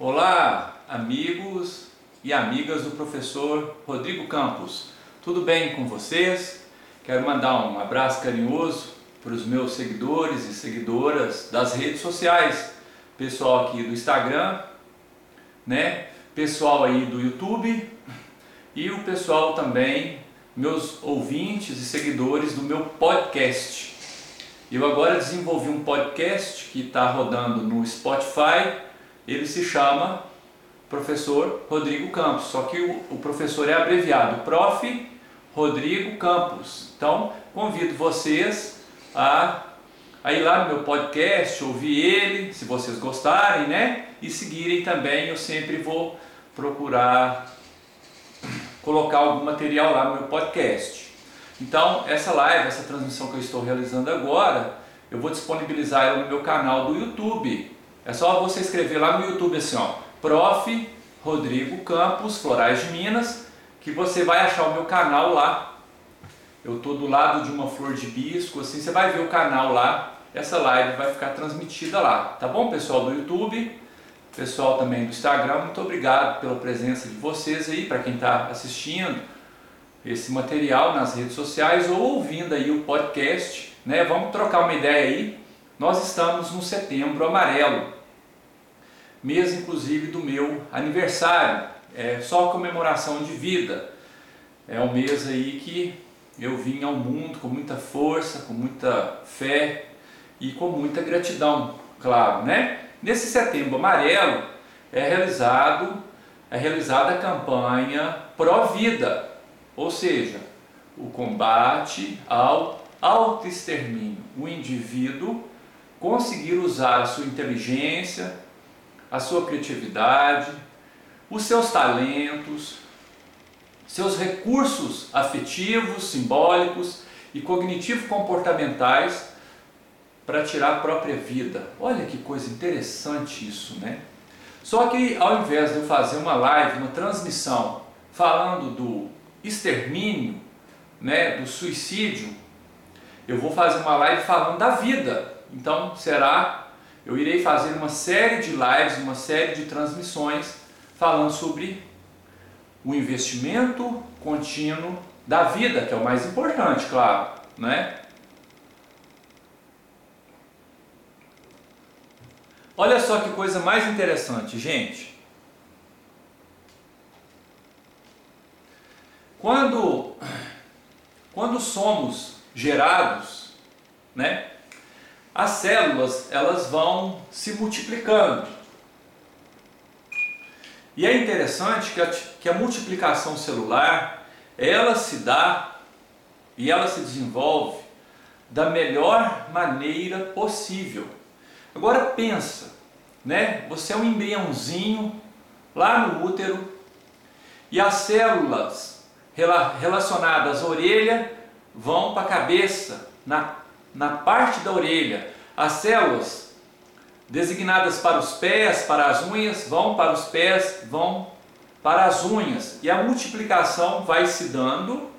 Olá, amigos e amigas do professor Rodrigo Campos. Tudo bem com vocês? Quero mandar um abraço carinhoso para os meus seguidores e seguidoras das redes sociais, pessoal aqui do Instagram, né? Pessoal aí do YouTube e o pessoal também, meus ouvintes e seguidores do meu podcast. Eu agora desenvolvi um podcast que está rodando no Spotify ele se chama Professor Rodrigo Campos, só que o, o professor é abreviado, Prof. Rodrigo Campos. Então, convido vocês a, a ir lá no meu podcast, ouvir ele, se vocês gostarem, né? E seguirem também, eu sempre vou procurar colocar algum material lá no meu podcast. Então, essa live, essa transmissão que eu estou realizando agora, eu vou disponibilizar ela no meu canal do YouTube. É só você escrever lá no YouTube assim, ó, Prof. Rodrigo Campos, Florais de Minas, que você vai achar o meu canal lá. Eu estou do lado de uma flor de bisco, assim, você vai ver o canal lá. Essa live vai ficar transmitida lá, tá bom, pessoal do YouTube? Pessoal também do Instagram, muito obrigado pela presença de vocês aí, para quem está assistindo esse material nas redes sociais ou ouvindo aí o podcast, né? Vamos trocar uma ideia aí. Nós estamos no setembro amarelo mês inclusive do meu aniversário, é só comemoração de vida. É um mês aí que eu vim ao mundo com muita força, com muita fé e com muita gratidão, claro, né? Nesse setembro amarelo é realizado é realizada a campanha Pró-Vida, ou seja, o combate ao autoextermínio, o indivíduo conseguir usar a sua inteligência, a sua criatividade, os seus talentos, seus recursos afetivos, simbólicos e cognitivo-comportamentais para tirar a própria vida. Olha que coisa interessante isso, né? Só que ao invés de eu fazer uma live, uma transmissão falando do extermínio, né, do suicídio, eu vou fazer uma live falando da vida. Então será eu irei fazer uma série de lives, uma série de transmissões falando sobre o investimento contínuo da vida, que é o mais importante, claro, né? Olha só que coisa mais interessante, gente. Quando quando somos gerados, né? As células elas vão se multiplicando. E é interessante que a, que a multiplicação celular ela se dá e ela se desenvolve da melhor maneira possível. Agora pensa, né? Você é um embriãozinho lá no útero e as células relacionadas à orelha vão para a cabeça, na na parte da orelha. As células designadas para os pés, para as unhas, vão para os pés, vão para as unhas. E a multiplicação vai se dando,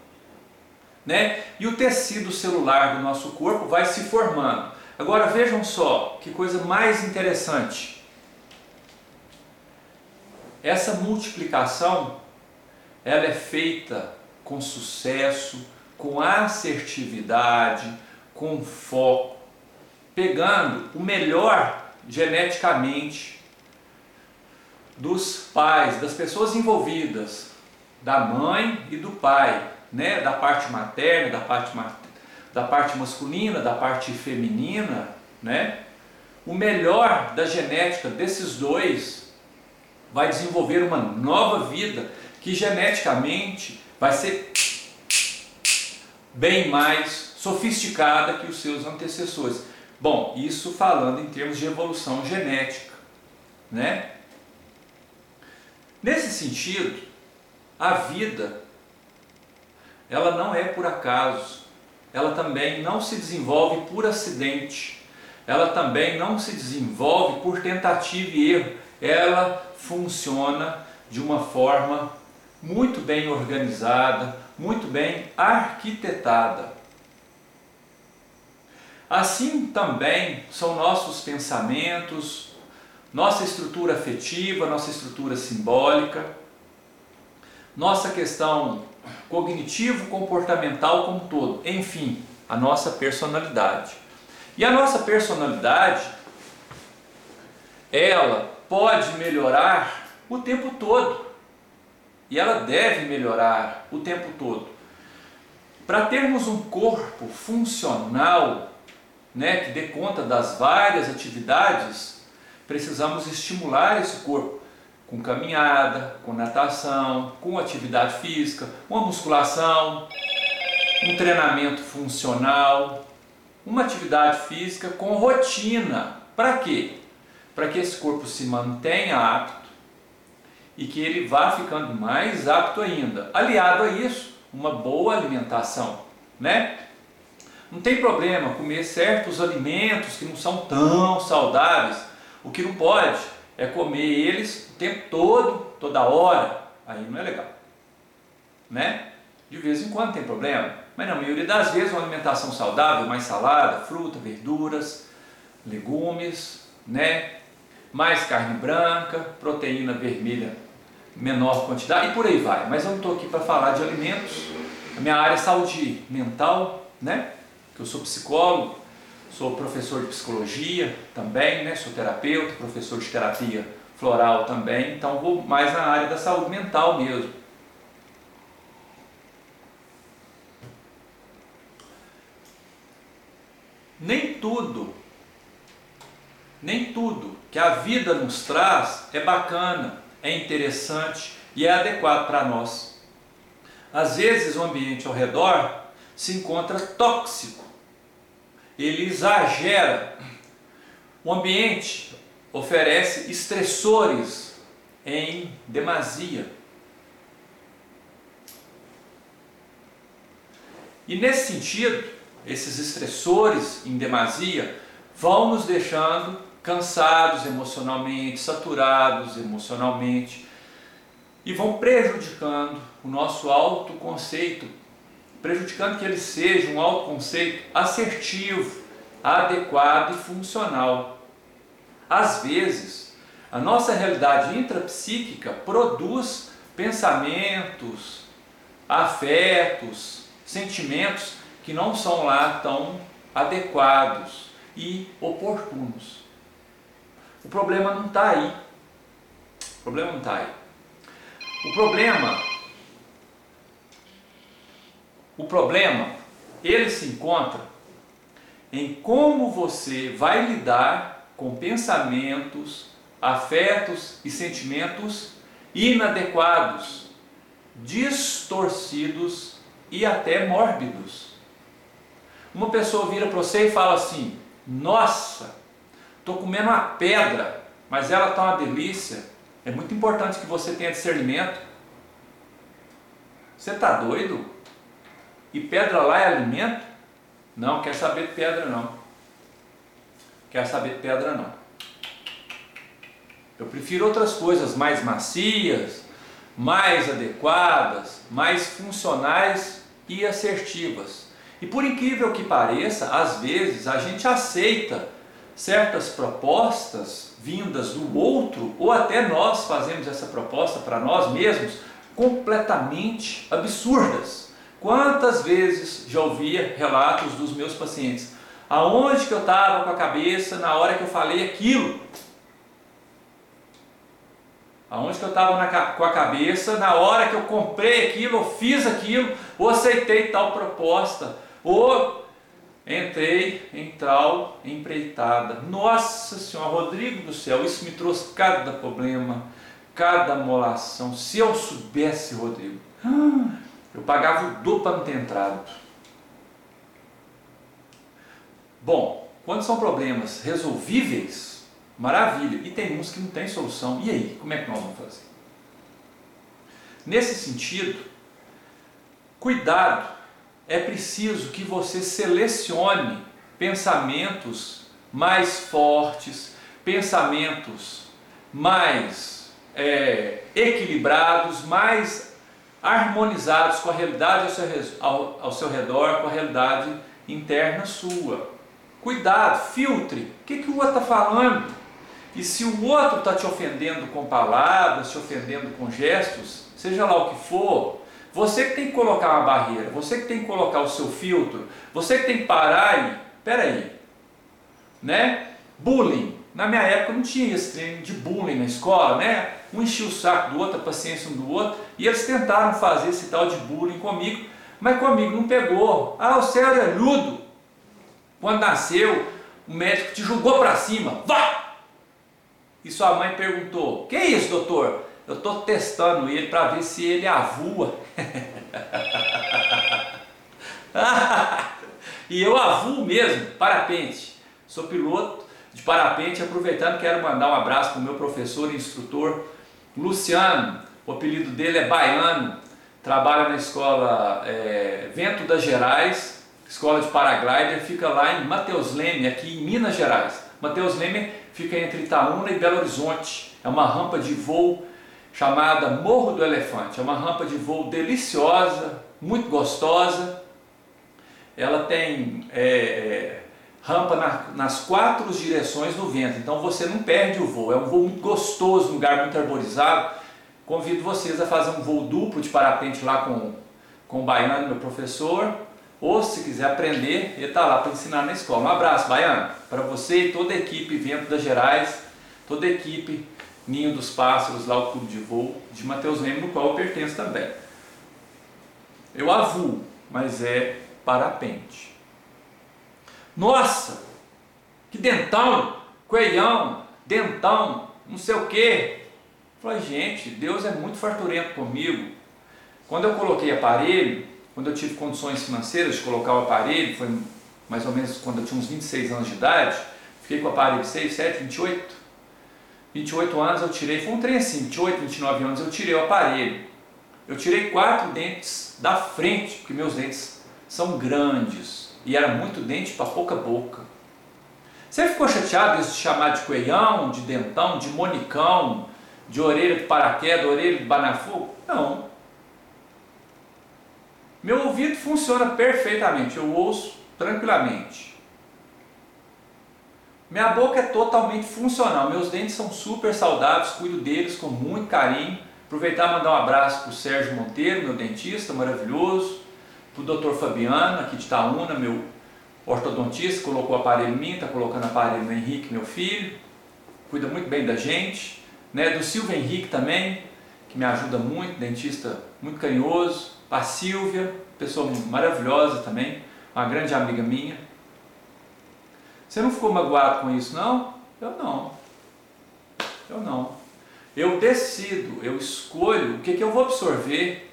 né? E o tecido celular do nosso corpo vai se formando. Agora vejam só que coisa mais interessante. Essa multiplicação ela é feita com sucesso, com assertividade, com foco, pegando o melhor geneticamente dos pais, das pessoas envolvidas, da mãe e do pai, né? da parte materna, da parte, da parte masculina, da parte feminina, né? o melhor da genética desses dois vai desenvolver uma nova vida que geneticamente vai ser bem mais sofisticada que os seus antecessores. Bom, isso falando em termos de evolução genética, né? Nesse sentido, a vida ela não é por acaso, ela também não se desenvolve por acidente, ela também não se desenvolve por tentativa e erro, ela funciona de uma forma muito bem organizada, muito bem arquitetada. Assim também são nossos pensamentos, nossa estrutura afetiva, nossa estrutura simbólica, nossa questão cognitivo-comportamental como um todo, enfim, a nossa personalidade. E a nossa personalidade, ela pode melhorar o tempo todo. E ela deve melhorar o tempo todo. Para termos um corpo funcional, né, que dê conta das várias atividades, precisamos estimular esse corpo com caminhada, com natação, com atividade física, uma musculação, um treinamento funcional, uma atividade física com rotina. Para quê? Para que esse corpo se mantenha apto e que ele vá ficando mais apto ainda. Aliado a isso, uma boa alimentação, né? Não tem problema comer certos alimentos que não são tão saudáveis. O que não pode é comer eles o tempo todo, toda hora. Aí não é legal, né? De vez em quando tem problema, mas na maioria das vezes uma alimentação saudável, mais salada, fruta, verduras, legumes, né? Mais carne branca, proteína vermelha menor quantidade e por aí vai. Mas eu não estou aqui para falar de alimentos. A minha área é saúde mental, né? Eu sou psicólogo, sou professor de psicologia também, né? Sou terapeuta, professor de terapia floral também. Então vou mais na área da saúde mental mesmo. Nem tudo, nem tudo que a vida nos traz é bacana é interessante e é adequado para nós. Às vezes o ambiente ao redor se encontra tóxico, ele exagera. O ambiente oferece estressores em demasia. E nesse sentido, esses estressores em demasia vão nos deixando cansados emocionalmente, saturados emocionalmente e vão prejudicando o nosso autoconceito, prejudicando que ele seja um autoconceito assertivo, adequado e funcional. Às vezes, a nossa realidade intrapsíquica produz pensamentos, afetos, sentimentos que não são lá tão adequados e oportunos. O problema não está aí. O problema não está aí. O problema, o problema, ele se encontra em como você vai lidar com pensamentos, afetos e sentimentos inadequados, distorcidos e até mórbidos. Uma pessoa vira para você e fala assim: Nossa, Estou comendo uma pedra, mas ela está uma delícia. É muito importante que você tenha discernimento. Você está doido? E pedra lá é alimento? Não, quer saber de pedra não. Quer saber de pedra não. Eu prefiro outras coisas mais macias, mais adequadas, mais funcionais e assertivas. E por incrível que pareça, às vezes a gente aceita certas propostas vindas do outro, ou até nós fazemos essa proposta para nós mesmos, completamente absurdas. Quantas vezes já ouvia relatos dos meus pacientes? Aonde que eu estava com a cabeça na hora que eu falei aquilo? Aonde que eu estava com a cabeça na hora que eu comprei aquilo, ou fiz aquilo, ou aceitei tal proposta, ou entrei em tal empreitada. Nossa Senhora, Rodrigo do céu, isso me trouxe cada problema, cada molação. Se eu soubesse, Rodrigo, eu pagava o duplo para não ter entrado. Bom, quando são problemas resolvíveis, maravilha. E tem uns que não tem solução. E aí, como é que nós vamos fazer? Nesse sentido, cuidado é preciso que você selecione pensamentos mais fortes, pensamentos mais é, equilibrados, mais harmonizados com a realidade ao seu, ao, ao seu, redor, com a realidade interna sua. Cuidado, filtre. O que, que o outro está falando? E se o outro está te ofendendo com palavras, te ofendendo com gestos, seja lá o que for, você que tem que colocar uma barreira, você que tem que colocar o seu filtro, você que tem que parar e, peraí, né? Bullying. Na minha época não tinha esse treino de bullying na escola, né? Um enchia o saco do outro, a paciência um do outro, e eles tentaram fazer esse tal de bullying comigo, mas comigo não pegou. Ah, você era ludo. Quando nasceu, o médico te jogou para cima, vá! E sua mãe perguntou: Que é isso, doutor? Eu estou testando ele para ver se ele avua. e eu avuo mesmo, parapente. Sou piloto de parapente, aproveitando, quero mandar um abraço para o meu professor e instrutor Luciano. O apelido dele é Baiano, trabalha na escola é, Vento das Gerais, escola de paraglider, fica lá em Mateus Leme, aqui em Minas Gerais. Mateus Leme fica entre Itaúna e Belo Horizonte. É uma rampa de voo chamada Morro do Elefante. É uma rampa de voo deliciosa, muito gostosa. Ela tem é, é, rampa na, nas quatro direções do vento, então você não perde o voo. É um voo muito gostoso, um lugar muito arborizado. Convido vocês a fazer um voo duplo de parapente lá com, com o Baiano, meu professor. Ou se quiser aprender, ele está lá para ensinar na escola. Um abraço, Baiano, para você e toda a equipe Vento das Gerais, toda a equipe Ninho dos Pássaros, lá o clube de voo de Mateus Leme, no qual eu pertenço também. Eu avuo, mas é parapente. Nossa, que dentão, coelhão, dentão, não sei o quê. Falei, gente, Deus é muito farturento comigo. Quando eu coloquei aparelho, quando eu tive condições financeiras de colocar o aparelho, foi mais ou menos quando eu tinha uns 26 anos de idade, fiquei com o aparelho 6, 7, 28. 28 anos eu tirei, foi um trem assim, 28, 29 anos eu tirei o aparelho. Eu tirei quatro dentes da frente, porque meus dentes são grandes e era muito dente para pouca boca. Você ficou chateado de chamar de coelhão, de dentão, de monicão, de orelha de paraquedas, orelha de banafogo? Não. Meu ouvido funciona perfeitamente, eu ouço tranquilamente. Minha boca é totalmente funcional, meus dentes são super saudáveis, cuido deles com muito carinho. Aproveitar e mandar um abraço para o Sérgio Monteiro, meu dentista maravilhoso, o Dr. Fabiano, aqui de Itaúna, meu ortodontista, colocou aparelho em mim, está colocando aparelho no Henrique, meu filho, cuida muito bem da gente. Né? Do Silvio Henrique também, que me ajuda muito, dentista muito carinhoso a Silvia, pessoa maravilhosa também, uma grande amiga minha. Você não ficou magoado com isso, não? Eu não. Eu não. Eu decido, eu escolho o que, que eu vou absorver.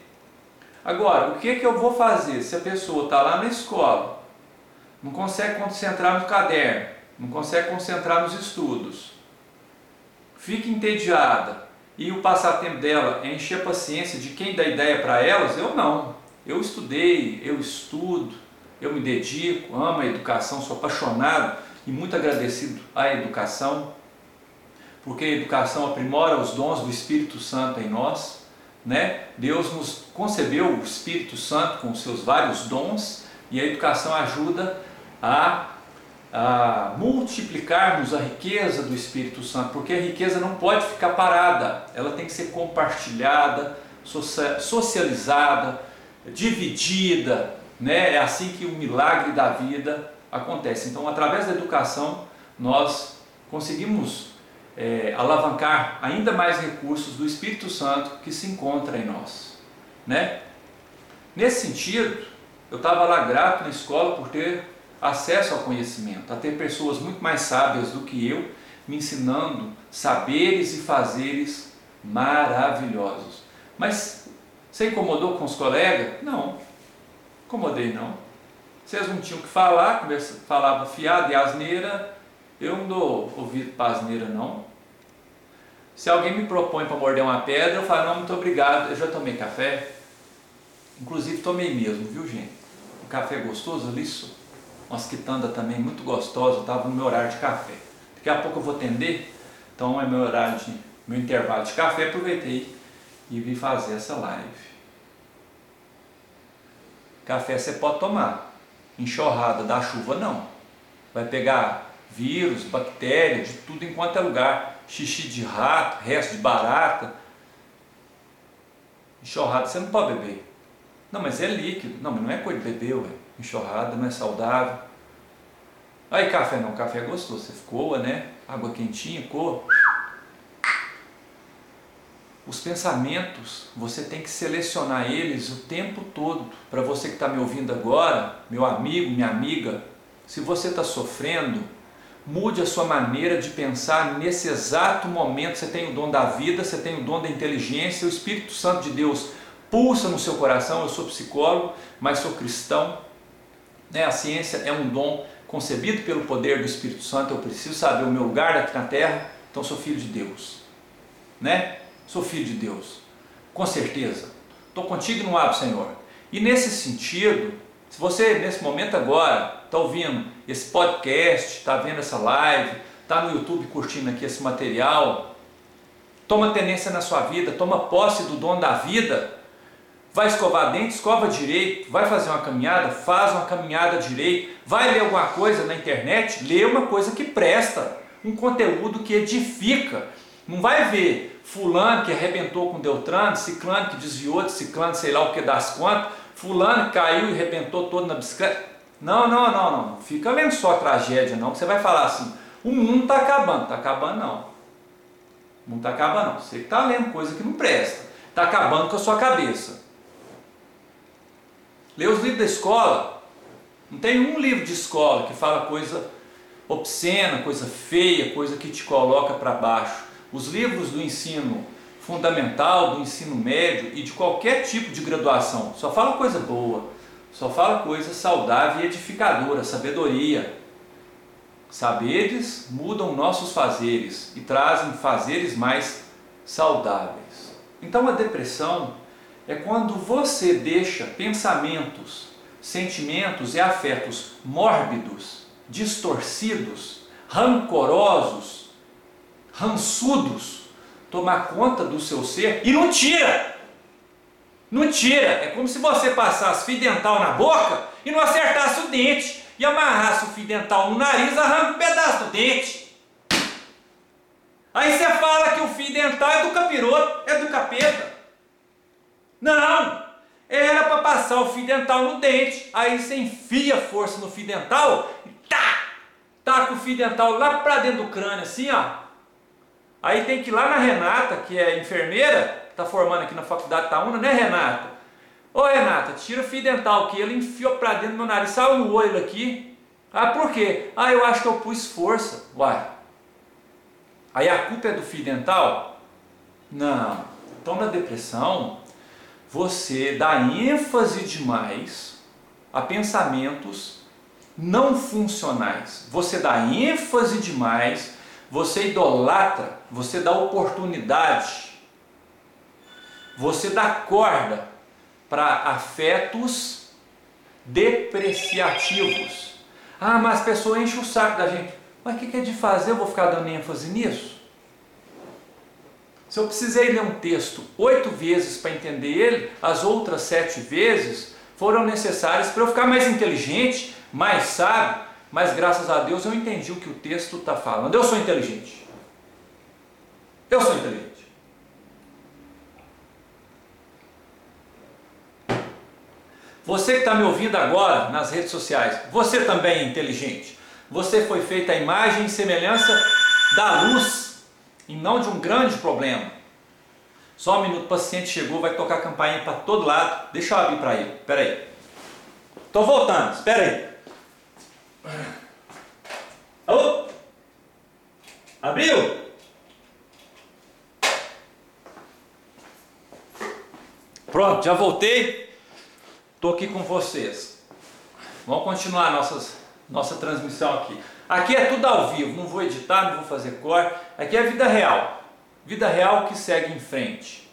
Agora, o que, que eu vou fazer se a pessoa está lá na escola, não consegue concentrar no caderno, não consegue concentrar nos estudos, fica entediada, e o passatempo dela é encher a paciência de quem dá ideia para elas, eu não. Eu estudei, eu estudo, eu me dedico, amo a educação, sou apaixonado e muito agradecido à educação, porque a educação aprimora os dons do Espírito Santo em nós. Né? Deus nos concebeu o Espírito Santo com seus vários dons e a educação ajuda a a multiplicarmos a riqueza do Espírito Santo, porque a riqueza não pode ficar parada, ela tem que ser compartilhada, socializada, dividida, né? É assim que o milagre da vida acontece. Então, através da educação, nós conseguimos é, alavancar ainda mais recursos do Espírito Santo que se encontra em nós, né? Nesse sentido, eu estava lá grato na escola por ter acesso ao conhecimento, a ter pessoas muito mais sábias do que eu, me ensinando saberes e fazeres maravilhosos. Mas você incomodou com os colegas? Não, incomodei não. Vocês não tinham que falar, falava fiado e asneira, eu não dou ouvido para asneira não. Se alguém me propõe para morder uma pedra, eu falo, não, muito obrigado, eu já tomei café. Inclusive tomei mesmo, viu gente? O café gostoso, liso umas quitandas também muito gostosas, estava no meu horário de café. Daqui a pouco eu vou atender, então é meu horário de meu intervalo de café, aproveitei e vim fazer essa live. Café você pode tomar, enxurrada da chuva não. Vai pegar vírus, bactéria, de tudo enquanto é lugar. xixi de rato, resto de barata. Enxurrada você não pode beber. Não, mas é líquido. Não, mas não é coisa de beber, ué. Enxurrada não é saudável. Aí café não, café é gostoso. Você coa, né? Água quentinha, coa. Os pensamentos, você tem que selecionar eles o tempo todo. Para você que está me ouvindo agora, meu amigo, minha amiga, se você está sofrendo, mude a sua maneira de pensar nesse exato momento. Você tem o dom da vida, você tem o dom da inteligência, o Espírito Santo de Deus pulsa no seu coração. Eu sou psicólogo, mas sou cristão. Né? A ciência é um dom concebido pelo poder do Espírito Santo. Eu preciso saber o meu lugar aqui na terra, então sou filho de Deus. Né? Sou filho de Deus, com certeza. Estou contigo no abro, Senhor. E nesse sentido, se você nesse momento agora está ouvindo esse podcast, está vendo essa live, está no YouTube curtindo aqui esse material, toma tenência na sua vida, toma posse do dom da vida, vai escovar dente, escova direito, vai fazer uma caminhada, faz uma caminhada direito, vai ler alguma coisa na internet, lê uma coisa que presta, um conteúdo que edifica. Não vai ver fulano que arrebentou com Deltrano, ciclano que desviou de ciclano, sei lá o que das contas, fulano caiu e arrebentou todo na bicicleta. Não, não, não, não. Fica lendo só a tragédia, não, você vai falar assim, o mundo está acabando. Está acabando não. O mundo está acabando não. Você está lendo coisa que não presta. Está acabando com a sua cabeça. Lê os livros da escola. Não tem um livro de escola que fala coisa obscena, coisa feia, coisa que te coloca para baixo. Os livros do ensino fundamental, do ensino médio e de qualquer tipo de graduação só fala coisa boa, só fala coisa saudável e edificadora, sabedoria. Saberes mudam nossos fazeres e trazem fazeres mais saudáveis. Então a depressão é quando você deixa pensamentos, sentimentos e afetos mórbidos, distorcidos, rancorosos, rançudos tomar conta do seu ser e não tira. Não tira. É como se você passasse fio dental na boca e não acertasse o dente e amarrasse o fio dental no nariz, arranca um pedaço do dente. Aí você fala que o fio dental é do capiroto, é do capeta. Não! Era para passar o fio dental no dente. Aí você enfia força no fio dental e tá! Taca o fio dental lá para dentro do crânio, assim, ó. Aí tem que ir lá na Renata, que é enfermeira, está formando aqui na faculdade Taúna, né Renata? Ô Renata, tira o fio dental que ele enfiou para dentro do meu nariz, saiu no olho aqui. Ah, por quê? Ah, eu acho que eu pus força. Uai. Aí a culpa é do fio dental? Não. Então na depressão, você dá ênfase demais a pensamentos não funcionais. Você dá ênfase demais você idolatra, você dá oportunidade, você dá corda para afetos depreciativos. Ah, mas a pessoa enche o saco da gente. Mas o que é de fazer? Eu vou ficar dando ênfase nisso? Se eu precisei ler um texto oito vezes para entender ele, as outras sete vezes foram necessárias para eu ficar mais inteligente, mais sábio, mas graças a Deus eu entendi o que o texto está falando. Eu sou inteligente. Eu sou inteligente. Você que está me ouvindo agora nas redes sociais, você também é inteligente. Você foi feita a imagem e semelhança da luz e não de um grande problema. Só um minuto, o paciente chegou, vai tocar a campainha para todo lado. Deixa eu abrir para ele. Espera aí. Estou voltando, espera aí. Alô? Abriu? Pronto, já voltei. Estou aqui com vocês. Vamos continuar nossas, nossa transmissão aqui. Aqui é tudo ao vivo, não vou editar, não vou fazer cor. Aqui é vida real. Vida real que segue em frente.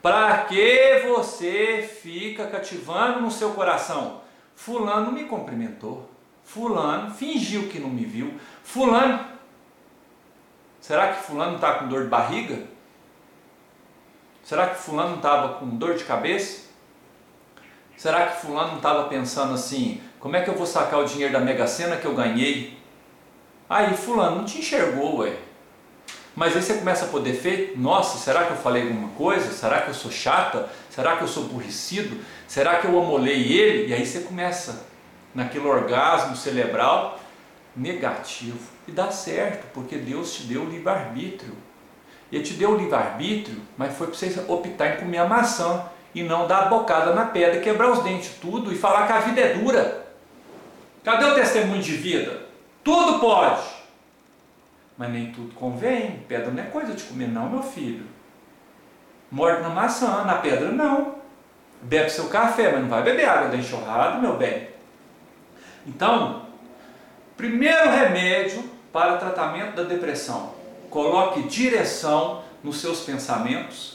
Para que você fica cativando no seu coração? Fulano me cumprimentou. Fulano fingiu que não me viu. Fulano, será que Fulano está com dor de barriga? Será que Fulano estava com dor de cabeça? Será que Fulano não estava pensando assim: como é que eu vou sacar o dinheiro da Mega Sena que eu ganhei? Aí, Fulano não te enxergou, ué. Mas aí você começa a poder feito, nossa, será que eu falei alguma coisa? Será que eu sou chata? Será que eu sou aborrecido? Será que eu amolei ele? E aí você começa naquele orgasmo cerebral negativo. E dá certo, porque Deus te deu o livre-arbítrio. Ele te deu o livre-arbítrio, mas foi para você optar em comer a maçã e não dar bocada na pedra, quebrar os dentes tudo e falar que a vida é dura. Cadê o testemunho de vida? Tudo pode, mas nem tudo convém. Pedra não é coisa de comer, não, meu filho. Morde na maçã, na pedra não. Bebe seu café, mas não vai beber água da enxurrada, meu bem. Então, primeiro remédio para tratamento da depressão: coloque direção nos seus pensamentos,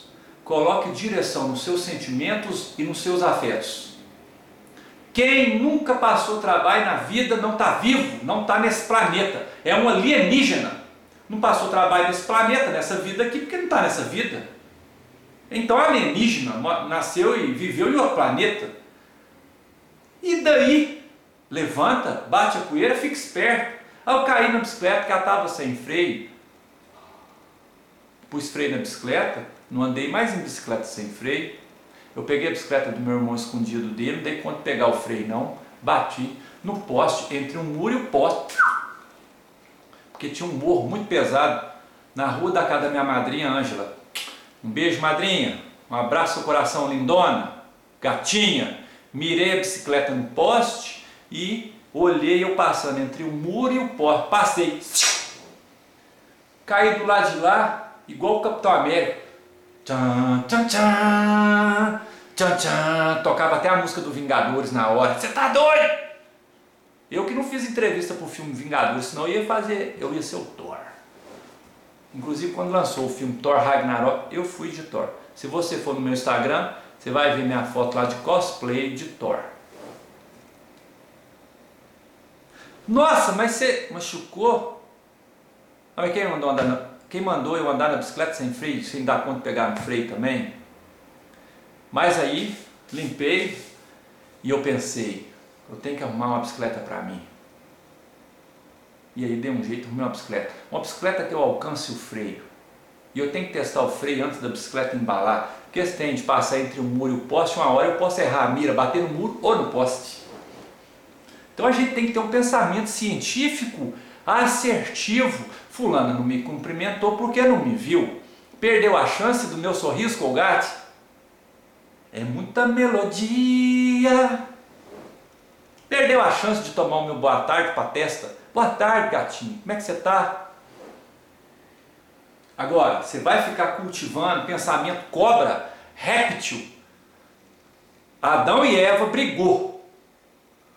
coloque direção nos seus sentimentos e nos seus afetos. Quem nunca passou trabalho na vida não está vivo, não está nesse planeta. É um alienígena. Não passou trabalho nesse planeta, nessa vida aqui, porque não está nessa vida. Então alienígena nasceu e viveu em outro planeta. E daí, levanta, bate a poeira, fica esperto. Ao cair na bicicleta, que ela estava sem freio, pus freio na bicicleta, não andei mais em bicicleta sem freio, eu peguei a bicicleta do meu irmão escondido dele, não dei conta de pegar o freio não, bati no poste, entre um muro e o poste, porque tinha um morro muito pesado na rua da casa da minha madrinha Ângela. Um beijo, madrinha, um abraço no coração, lindona, gatinha. Mirei a bicicleta no poste e olhei eu passando entre o muro e o poste. Passei, caí do lado de lá, igual o Capitão América. Tchan, tchan, tchan, tchan. Tocava até a música do Vingadores na hora. Você tá doido? Eu que não fiz entrevista pro filme Vingadores, senão eu ia fazer, eu ia ser o Thor. Inclusive quando lançou o filme Thor Ragnarok, eu fui de Thor. Se você for no meu Instagram, você vai ver minha foto lá de cosplay de Thor. Nossa, mas você machucou? Mas quem mandou andar na... Quem mandou eu andar na bicicleta sem freio, sem dar conta de pegar no freio também? Mas aí, limpei e eu pensei, eu tenho que arrumar uma bicicleta para mim. E aí dei um jeito, arrumei uma bicicleta. Uma bicicleta que eu alcance o freio. E eu tenho que testar o freio antes da bicicleta embalar. Porque se tem de passar entre o muro e o poste, uma hora eu posso errar a mira, bater no muro ou no poste. Então a gente tem que ter um pensamento científico assertivo. Fulana não me cumprimentou porque não me viu. Perdeu a chance do meu sorriso colgate. É muita melodia. Perdeu a chance de tomar o meu boa tarde para a testa. Boa tarde, gatinho. Como é que você está? Agora, você vai ficar cultivando pensamento cobra, réptil. Adão e Eva brigou.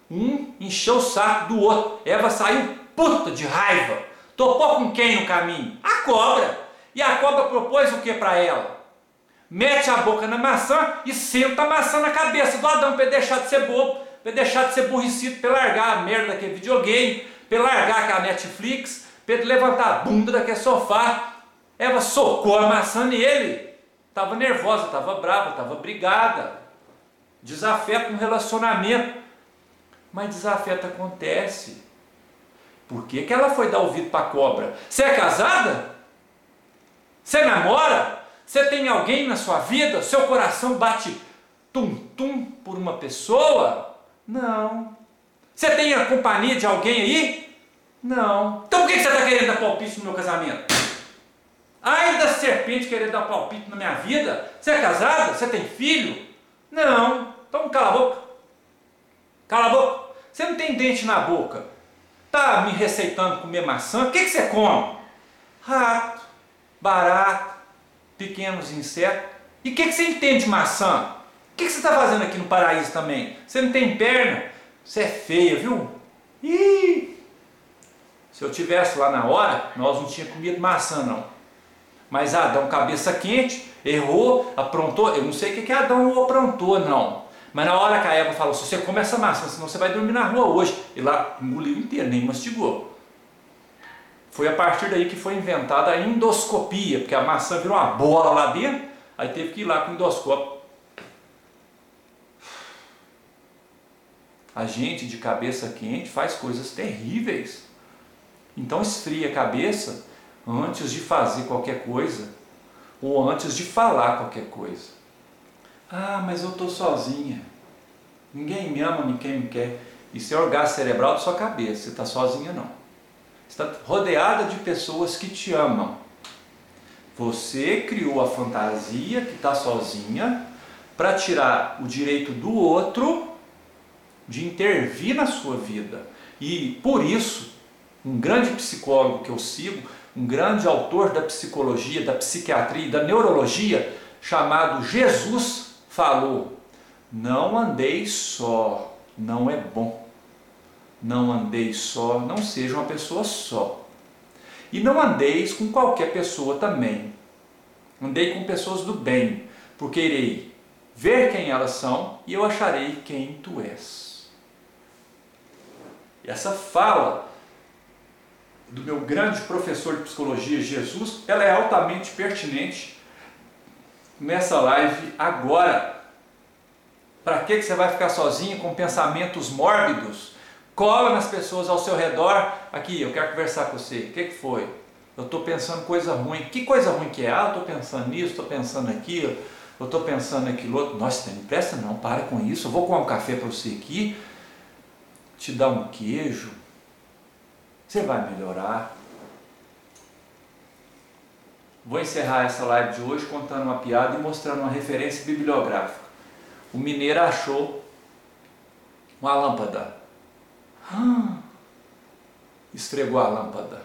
Um encheu o saco do outro. Eva saiu puta de raiva. Topou com quem no caminho? A cobra. E a cobra propôs o que para ela? Mete a boca na maçã e senta a maçã na cabeça do Adão para deixar de ser bobo, para deixar de ser burricido, para largar a merda daquele videogame, para largar aquela Netflix, para levantar a bunda daquele sofá. Eva socou a maçã nele. Estava nervosa, estava brava, estava brigada. Desafeto no relacionamento. Mas desafeto acontece. Por que, que ela foi dar ouvido para a cobra? Você é casada? Você namora? Você tem alguém na sua vida? Seu coração bate tum-tum por uma pessoa? Não. Você tem a companhia de alguém aí? Não. Então por que você está querendo dar palpite no meu casamento? Ai da serpente querendo dar palpite na minha vida? Você é casada? Você tem filho? Não. Então cala a boca. Cala a boca. Você não tem dente na boca. Tá me receitando comer maçã? O que, que você come? Rato, barato, pequenos insetos. E o que, que você entende de maçã? O que, que você está fazendo aqui no paraíso também? Você não tem perna? Você é feia, viu? Ih! Se eu tivesse lá na hora, nós não tínhamos comido maçã, não. Mas Adão, cabeça quente, errou, aprontou. Eu não sei o que, que Adão aprontou, não. Mas na hora que a Eva falou, se você come essa maçã, senão você vai dormir na rua hoje. E lá engoliu inteiro, nem mastigou. Foi a partir daí que foi inventada a endoscopia, porque a maçã virou uma bola lá dentro, aí teve que ir lá com o endoscópio. A gente de cabeça quente faz coisas terríveis. Então esfria a cabeça, antes de fazer qualquer coisa ou antes de falar qualquer coisa. Ah, mas eu estou sozinha. Ninguém me ama, ninguém me quer. Isso é orgasmo cerebral da sua cabeça. Você está sozinha, não. Você está rodeada de pessoas que te amam. Você criou a fantasia que está sozinha para tirar o direito do outro de intervir na sua vida. E por isso, um grande psicólogo que eu sigo, um grande autor da psicologia, da psiquiatria e da neurologia, chamado Jesus, falou: Não andeis só, não é bom. Não andeis só, não seja uma pessoa só. E não andeis com qualquer pessoa também. Andei com pessoas do bem, porque irei ver quem elas são e eu acharei quem tu és. E essa fala do meu grande professor de psicologia, Jesus, ela é altamente pertinente nessa live agora. Para que você vai ficar sozinho com pensamentos mórbidos? Cola nas pessoas ao seu redor. Aqui, eu quero conversar com você. O que, que foi? Eu estou pensando coisa ruim. Que coisa ruim que é? Ah, eu estou pensando nisso, estou pensando aquilo, eu estou pensando naquilo outro. Nossa, não presta não, para com isso. Eu vou comer um café para você aqui, te dar um queijo. Você vai melhorar. Vou encerrar essa live de hoje contando uma piada e mostrando uma referência bibliográfica. O mineiro achou uma lâmpada. Ah, esfregou a lâmpada.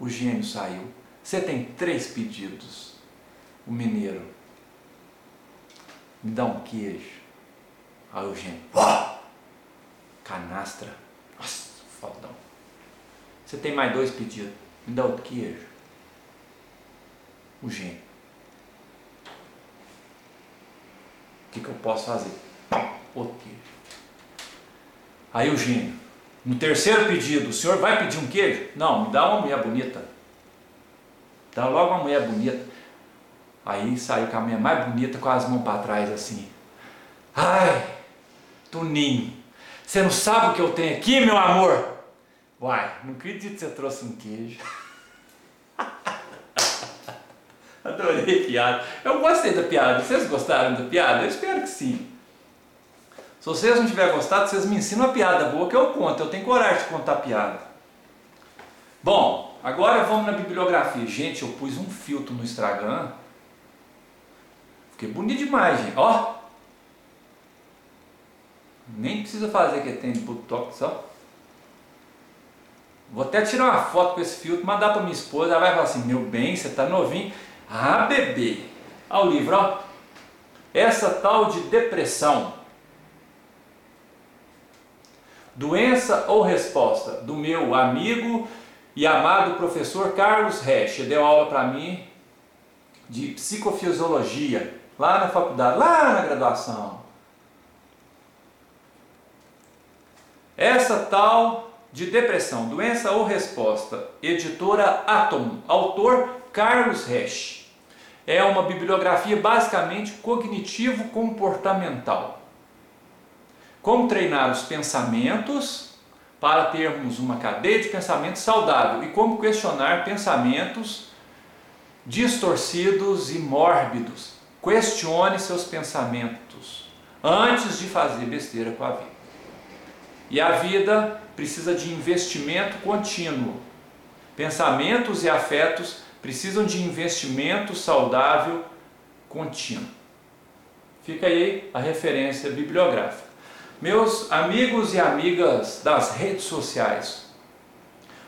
O gênio saiu. Você tem três pedidos. O mineiro. Me dá um queijo. Aí o gênio. Canastra. Nossa, fodão. Você tem mais dois pedidos. Me dá outro queijo. O gênio. O que, que eu posso fazer? Outro queijo. Aí o gênio. No terceiro pedido, o senhor vai pedir um queijo? Não, me dá uma mulher bonita. Dá logo uma mulher bonita. Aí saiu com a mulher mais bonita com as mãos para trás assim. Ai, Tuninho, você não sabe o que eu tenho aqui, meu amor? Uai, não acredito que você trouxe um queijo. Adorei a piada. Eu gostei da piada. Vocês gostaram da piada? Eu espero que sim. Se vocês não tiverem gostado, vocês me ensinam uma piada boa que eu conto. Eu tenho coragem de contar piada. Bom, agora vamos na bibliografia. Gente, eu pus um filtro no Instagram. Fiquei bonito demais, gente. Ó. Nem precisa fazer que tem botox, ó. Vou até tirar uma foto com esse filtro, mandar para minha esposa. Ela vai falar assim: Meu bem, você tá novinho. Ah, bebê. Olha o livro, ó. Essa tal de depressão Doença ou resposta? Do meu amigo e amado professor Carlos Resch. Deu aula para mim de psicofisiologia lá na faculdade, lá na graduação. Essa tal de depressão, doença ou resposta, editora Atom, autor Carlos Resch. É uma bibliografia basicamente cognitivo-comportamental. Como treinar os pensamentos para termos uma cadeia de pensamento saudável e como questionar pensamentos distorcidos e mórbidos. Questione seus pensamentos antes de fazer besteira com a vida. E a vida precisa de investimento contínuo. Pensamentos e afetos precisam de investimento saudável contínuo. Fica aí a referência bibliográfica. Meus amigos e amigas das redes sociais,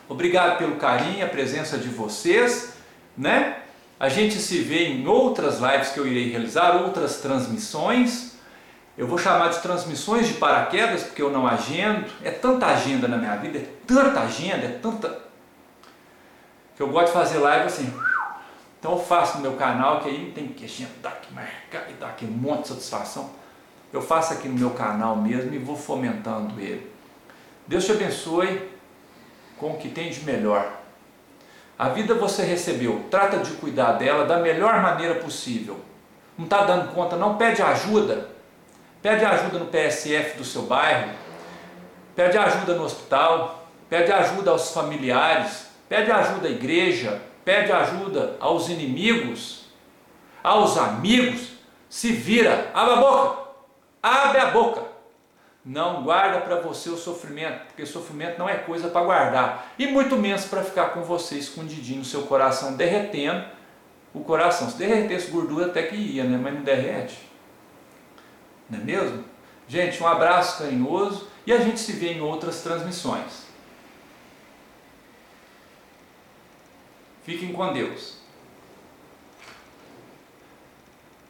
obrigado pelo carinho, a presença de vocês, né? A gente se vê em outras lives que eu irei realizar, outras transmissões. Eu vou chamar de transmissões de paraquedas, porque eu não agendo. É tanta agenda na minha vida, é tanta agenda, é tanta. que eu gosto de fazer live assim. Então eu faço no meu canal, que aí tem que agendar, que marcar e dar aquele monte de satisfação. Eu faço aqui no meu canal mesmo e vou fomentando ele. Deus te abençoe com o que tem de melhor. A vida você recebeu, trata de cuidar dela da melhor maneira possível. Não está dando conta, não pede ajuda. Pede ajuda no PSF do seu bairro, pede ajuda no hospital, pede ajuda aos familiares, pede ajuda à igreja, pede ajuda aos inimigos, aos amigos, se vira, abre a boca, abre a boca. Não guarda para você o sofrimento, porque sofrimento não é coisa para guardar, e muito menos para ficar com você escondidinho no seu coração, derretendo o coração. Se derretesse gordura até que ia, né? mas não derrete. Não é mesmo? Gente, um abraço carinhoso e a gente se vê em outras transmissões. Fiquem com Deus.